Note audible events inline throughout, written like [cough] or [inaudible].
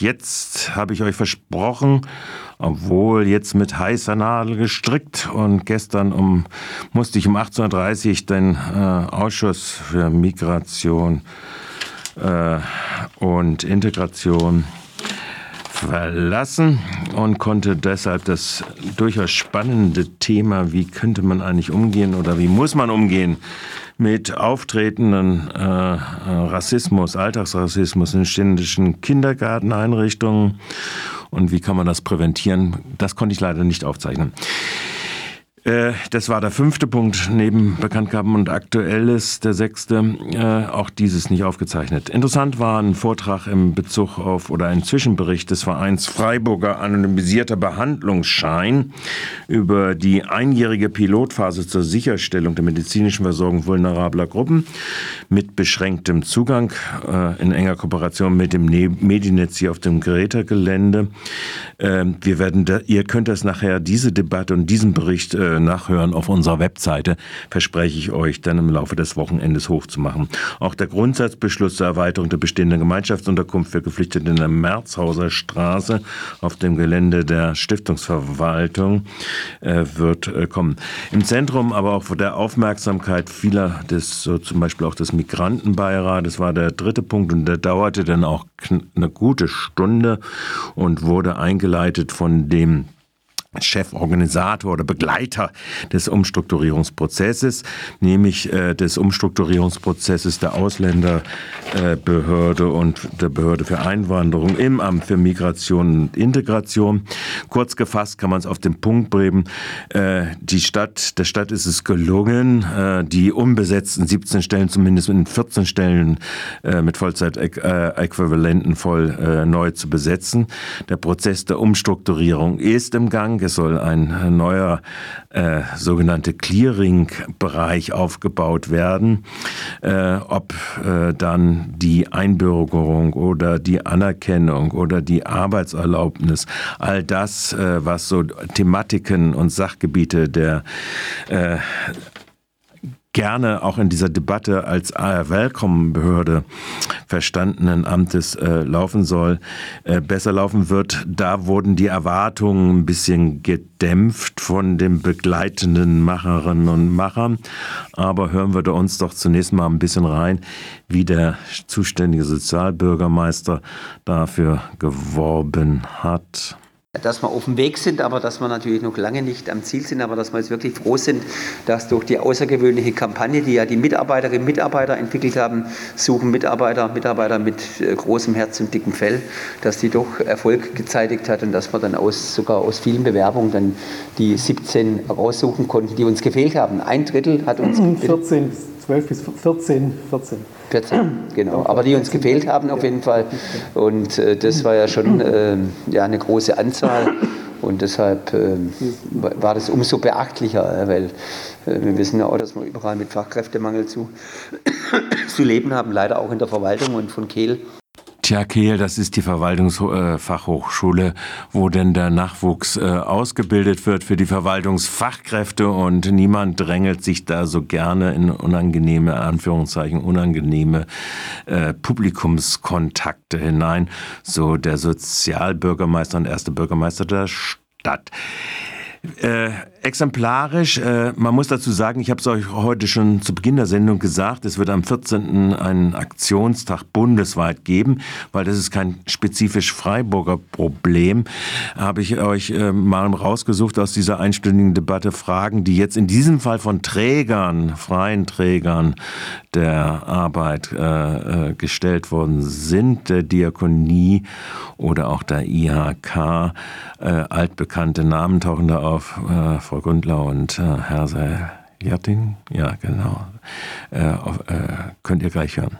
Jetzt habe ich euch versprochen, obwohl jetzt mit heißer Nadel gestrickt und gestern um, musste ich um 18.30 Uhr den äh, Ausschuss für Migration äh, und Integration verlassen und konnte deshalb das durchaus spannende Thema, wie könnte man eigentlich umgehen oder wie muss man umgehen mit auftretenden äh, Rassismus, Alltagsrassismus in ständischen Kindergarteneinrichtungen und wie kann man das präventieren, das konnte ich leider nicht aufzeichnen. Äh, das war der fünfte Punkt neben Bekanntgaben und Aktuelles, der sechste, äh, auch dieses nicht aufgezeichnet. Interessant war ein Vortrag im Bezug auf oder ein Zwischenbericht des Vereins Freiburger anonymisierter Behandlungsschein über die einjährige Pilotphase zur Sicherstellung der medizinischen Versorgung vulnerabler Gruppen mit beschränktem Zugang äh, in enger Kooperation mit dem ne-, Medinetz hier auf dem Gerätegelände. Ähm, werden, ihr könnt das nachher, diese Debatte und diesen Bericht nachhören auf unserer Webseite, verspreche ich euch dann im Laufe des Wochenendes hochzumachen. Auch der Grundsatzbeschluss zur Erweiterung der bestehenden Gemeinschaftsunterkunft für Geflüchtete in der Merzhauser Straße auf dem Gelände der Stiftungsverwaltung äh, wird äh, kommen. Im Zentrum aber auch der Aufmerksamkeit vieler, des, so zum Beispiel auch des Migrantenbeirates, war der dritte Punkt und der dauerte dann auch eine gute Stunde und wurde eingeleitet von dem Cheforganisator oder Begleiter des Umstrukturierungsprozesses, nämlich äh, des Umstrukturierungsprozesses der Ausländerbehörde äh, und der Behörde für Einwanderung im Amt für Migration und Integration. Kurz gefasst kann man es auf den Punkt bringen. Äh, die Stadt, der Stadt ist es gelungen, äh, die unbesetzten 17 Stellen zumindest in 14 Stellen äh, mit Vollzeitäquivalenten voll neu zu besetzen. Der Prozess der Umstrukturierung ist im Gang es soll ein neuer äh, sogenannter Clearing-Bereich aufgebaut werden. Äh, ob äh, dann die Einbürgerung oder die Anerkennung oder die Arbeitserlaubnis, all das, äh, was so Thematiken und Sachgebiete der äh, gerne auch in dieser Debatte als Welcome-Behörde verstandenen Amtes äh, laufen soll, äh, besser laufen wird. Da wurden die Erwartungen ein bisschen gedämpft von den begleitenden Macherinnen und Machern. Aber hören wir uns doch zunächst mal ein bisschen rein, wie der zuständige Sozialbürgermeister dafür geworben hat dass wir auf dem Weg sind, aber dass wir natürlich noch lange nicht am Ziel sind, aber dass wir jetzt wirklich froh sind, dass durch die außergewöhnliche Kampagne, die ja die Mitarbeiterinnen und Mitarbeiter entwickelt haben, suchen Mitarbeiter, Mitarbeiter mit äh, großem Herz und dickem Fell, dass die doch Erfolg gezeitigt hat und dass wir dann aus, sogar aus vielen Bewerbungen dann die 17 raussuchen konnten, die uns gefehlt haben. Ein Drittel hat uns [clears throat] 14, 12 bis 14, 14. 14, genau. Aber die uns gefehlt haben auf jeden Fall. Und äh, das war ja schon äh, ja, eine große Anzahl. Und deshalb äh, war das umso beachtlicher, weil äh, wir wissen ja auch, dass wir überall mit Fachkräftemangel zu, [coughs] zu leben haben, leider auch in der Verwaltung und von Kehl Tja, Kehl, das ist die Verwaltungsfachhochschule, wo denn der Nachwuchs äh, ausgebildet wird für die Verwaltungsfachkräfte und niemand drängelt sich da so gerne in unangenehme, Anführungszeichen, unangenehme äh, Publikumskontakte hinein. So der Sozialbürgermeister und erste Bürgermeister der Stadt. Äh, exemplarisch, äh, man muss dazu sagen, ich habe es euch heute schon zu Beginn der Sendung gesagt, es wird am 14. einen Aktionstag bundesweit geben, weil das ist kein spezifisch Freiburger Problem. Habe ich euch äh, mal rausgesucht aus dieser einstündigen Debatte Fragen, die jetzt in diesem Fall von Trägern, freien Trägern der Arbeit äh, äh gestellt worden sind, der Diakonie oder auch der IHK. Altbekannte Namen tauchen da auf. Äh, Frau Gundlau und äh, Herr Seiljerting. Ja, genau. Äh, äh, könnt ihr gleich hören.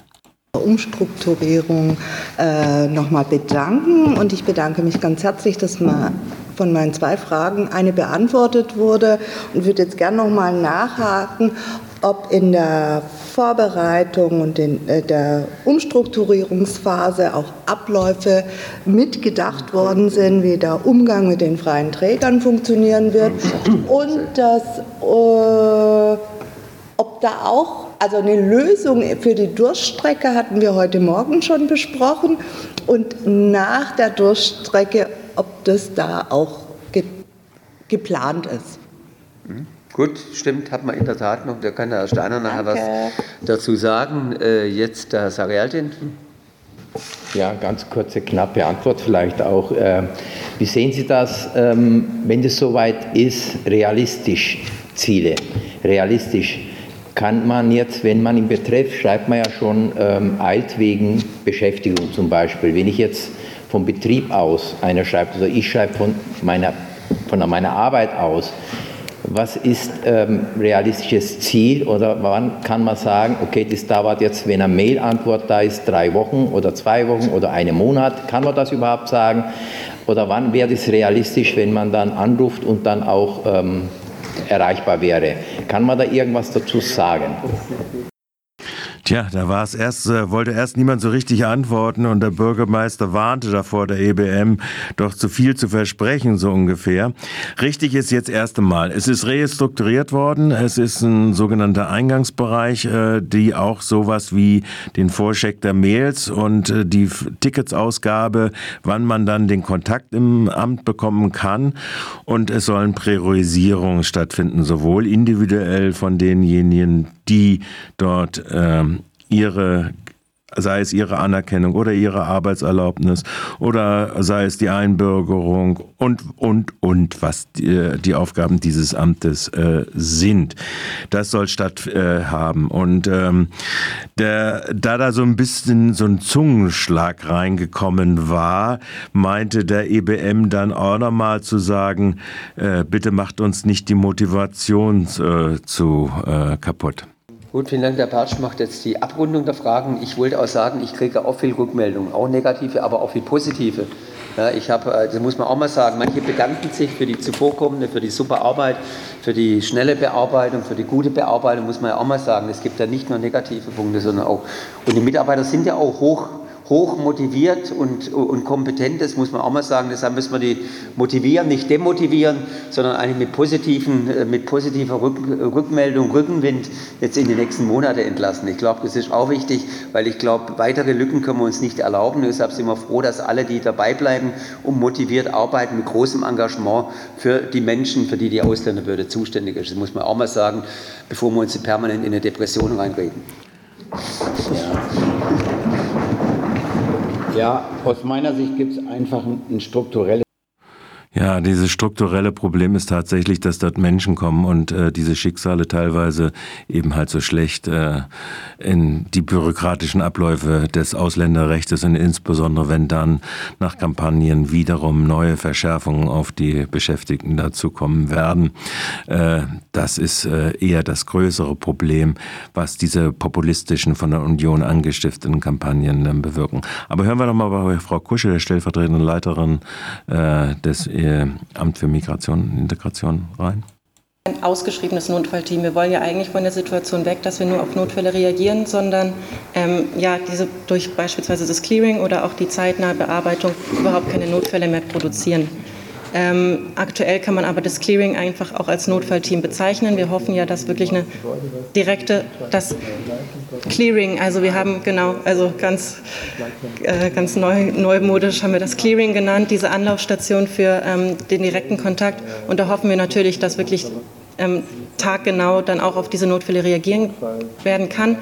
Umstrukturierung äh, nochmal bedanken und ich bedanke mich ganz herzlich, dass man von meinen zwei Fragen eine beantwortet wurde und würde jetzt gerne nochmal nachhaken, ob in der Vorbereitung und in äh, der Umstrukturierungsphase auch Abläufe mitgedacht worden sind, wie der Umgang mit den freien Trägern funktionieren wird und dass, äh, ob da auch also eine Lösung für die Durststrecke hatten wir heute Morgen schon besprochen und nach der Durststrecke, ob das da auch ge geplant ist. Mhm. Gut, stimmt, hat man in der Tat noch. Da kann der Herr Steiner nachher was dazu sagen. Äh, jetzt der Herr Sarialtin. Ja, ganz kurze, knappe Antwort vielleicht auch. Äh, wie sehen Sie das, ähm, wenn es soweit ist, realistisch Ziele? Realistisch kann man jetzt, wenn man im Betreff schreibt man ja schon, ähm, wegen Beschäftigung zum Beispiel. Wenn ich jetzt vom Betrieb aus, einer schreibt, also ich schreibe von meiner, von meiner Arbeit aus, was ist ähm, realistisches Ziel oder wann kann man sagen, okay, das dauert jetzt, wenn eine Mail-Antwort da ist, drei Wochen oder zwei Wochen oder einen Monat, kann man das überhaupt sagen? Oder wann wäre das realistisch, wenn man dann anruft und dann auch ähm, erreichbar wäre? Kann man da irgendwas dazu sagen? Tja, da war es erst, äh, wollte erst niemand so richtig antworten und der Bürgermeister warnte davor, der EBM doch zu viel zu versprechen, so ungefähr. Richtig ist jetzt erst einmal. Es ist restrukturiert worden. Es ist ein sogenannter Eingangsbereich, äh, die auch sowas wie den Vorcheck der Mails und äh, die Ticketsausgabe, wann man dann den Kontakt im Amt bekommen kann. Und es sollen Priorisierungen stattfinden, sowohl individuell von denjenigen, die dort ähm, ihre sei es ihre Anerkennung oder ihre Arbeitserlaubnis oder sei es die Einbürgerung und, und, und, was die, die Aufgaben dieses Amtes äh, sind. Das soll statt äh, haben. Und ähm, der, da da so ein bisschen so ein Zungenschlag reingekommen war, meinte der EBM dann auch nochmal zu sagen, äh, bitte macht uns nicht die Motivation äh, zu äh, kaputt. Gut, vielen Dank. Der Pertsch macht jetzt die Abrundung der Fragen. Ich wollte auch sagen, ich kriege auch viel Rückmeldungen, auch negative, aber auch viel positive. Ja, ich habe, äh, das muss man auch mal sagen, manche bedanken sich für die zuvorkommende, für die super Arbeit, für die schnelle Bearbeitung, für die gute Bearbeitung, muss man ja auch mal sagen. Es gibt ja nicht nur negative Punkte, sondern auch, und die Mitarbeiter sind ja auch hoch hoch motiviert und, und kompetent ist, muss man auch mal sagen. Deshalb müssen wir die motivieren, nicht demotivieren, sondern eigentlich mit, positiven, äh, mit positiver Rück, Rückmeldung, Rückenwind jetzt in die nächsten Monate entlassen. Ich glaube, das ist auch wichtig, weil ich glaube, weitere Lücken können wir uns nicht erlauben. Deshalb sind wir froh, dass alle, die dabei bleiben und motiviert arbeiten, mit großem Engagement für die Menschen, für die die Ausländerbehörde zuständig ist. Das muss man auch mal sagen, bevor wir uns permanent in eine Depression reinreden. Ja. Ja, aus meiner Sicht gibt es einfach ein, strukturelles ja, dieses strukturelle Problem ist tatsächlich, dass dort Menschen kommen und äh, diese Schicksale teilweise eben halt so schlecht äh, in die bürokratischen Abläufe des Ausländerrechts und insbesondere wenn dann nach Kampagnen wiederum neue Verschärfungen auf die Beschäftigten dazukommen werden. Äh, das ist äh, eher das größere Problem, was diese populistischen von der Union angestifteten Kampagnen dann bewirken. Aber hören wir doch mal bei Frau Kusche, der stellvertretenden Leiterin äh, des äh, Amt für Migration und Integration rein? Ein ausgeschriebenes Notfallteam. Wir wollen ja eigentlich von der Situation weg, dass wir nur auf Notfälle reagieren, sondern ähm, ja, diese durch beispielsweise das Clearing oder auch die zeitnahe Bearbeitung überhaupt keine Notfälle mehr produzieren. Ähm, aktuell kann man aber das Clearing einfach auch als Notfallteam bezeichnen. Wir hoffen ja, dass wirklich eine direkte, das Clearing, also wir haben genau, also ganz, äh, ganz neu, neumodisch haben wir das Clearing genannt, diese Anlaufstation für ähm, den direkten Kontakt. Und da hoffen wir natürlich, dass wirklich ähm, taggenau dann auch auf diese Notfälle reagieren werden kann.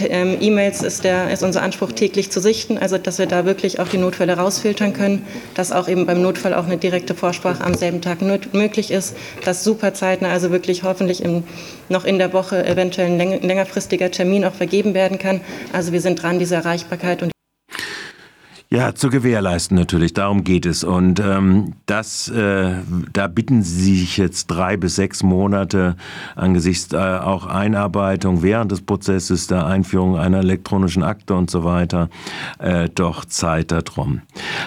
Ähm, E-Mails ist, ist unser Anspruch täglich zu sichten, also dass wir da wirklich auch die Notfälle rausfiltern können, dass auch eben beim Notfall auch eine direkte Vorsprache am selben Tag möglich ist, dass super zeitnah, also wirklich hoffentlich im, noch in der Woche eventuell ein längerfristiger Termin auch vergeben werden kann. Also wir sind dran, diese Erreichbarkeit und ja, zu gewährleisten natürlich, darum geht es. Und ähm, das, äh, da bitten Sie sich jetzt drei bis sechs Monate angesichts äh, auch Einarbeitung während des Prozesses der Einführung einer elektronischen Akte und so weiter äh, doch Zeit darum.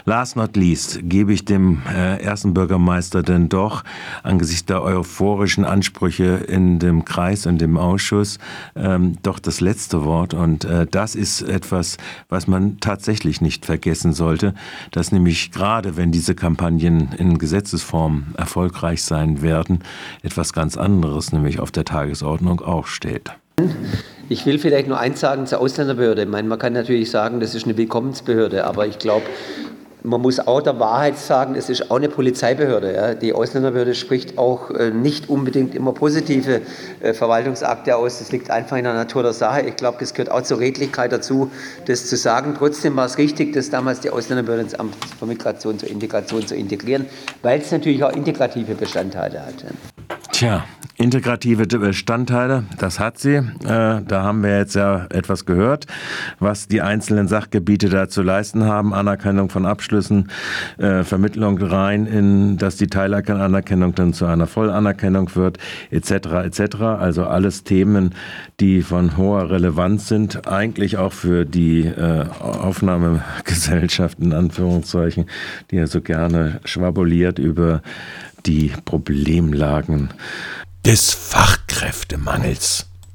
Last not least gebe ich dem äh, ersten Bürgermeister denn doch angesichts der euphorischen Ansprüche in dem Kreis, in dem Ausschuss, ähm, doch das letzte Wort. Und äh, das ist etwas, was man tatsächlich nicht vergisst vergessen sollte, dass nämlich gerade wenn diese Kampagnen in Gesetzesform erfolgreich sein werden, etwas ganz anderes, nämlich auf der Tagesordnung auch steht. Ich will vielleicht nur eins sagen zur Ausländerbehörde. Ich meine, man kann natürlich sagen, das ist eine Willkommensbehörde, aber ich glaube, man muss auch der Wahrheit sagen, es ist auch eine Polizeibehörde. Ja. Die Ausländerbehörde spricht auch äh, nicht unbedingt immer positive äh, Verwaltungsakte aus. Das liegt einfach in der Natur der Sache. Ich glaube, das gehört auch zur Redlichkeit dazu, das zu sagen. Trotzdem war es richtig, dass damals die Ausländerbehörde ins Amt für Migration zur Integration zu integrieren, weil es natürlich auch integrative Bestandteile hat. Tja, integrative Bestandteile, das hat sie. Äh, da haben wir jetzt ja etwas gehört, was die einzelnen Sachgebiete da zu leisten haben. Anerkennung von Abschlüssen, äh, Vermittlung rein in, dass die Teilanerkennung dann zu einer Vollanerkennung wird, etc. etc. Also alles Themen, die von hoher Relevanz sind, eigentlich auch für die äh, Aufnahmegesellschaft in Anführungszeichen, die ja so gerne schwabuliert über die Problemlagen des Fachkräftemangels.